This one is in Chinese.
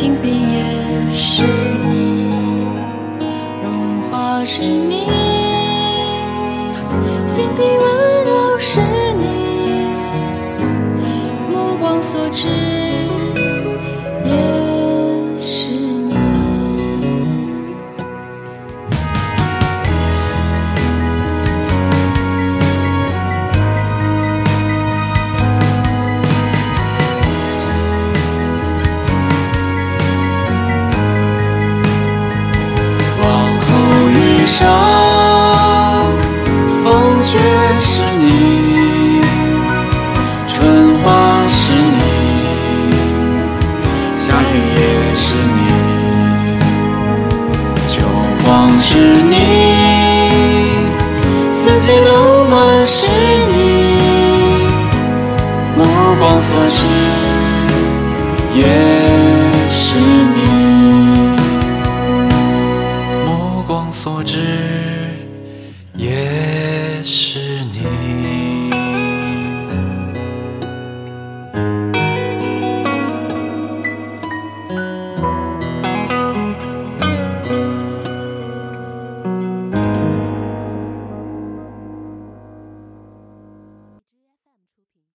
静病也是你，融化是你，心底温柔是你，目光所至。是你，春花是你，夏雨也是你，秋光是你，四季冷暖是你，目光所至也是你，目光所至也。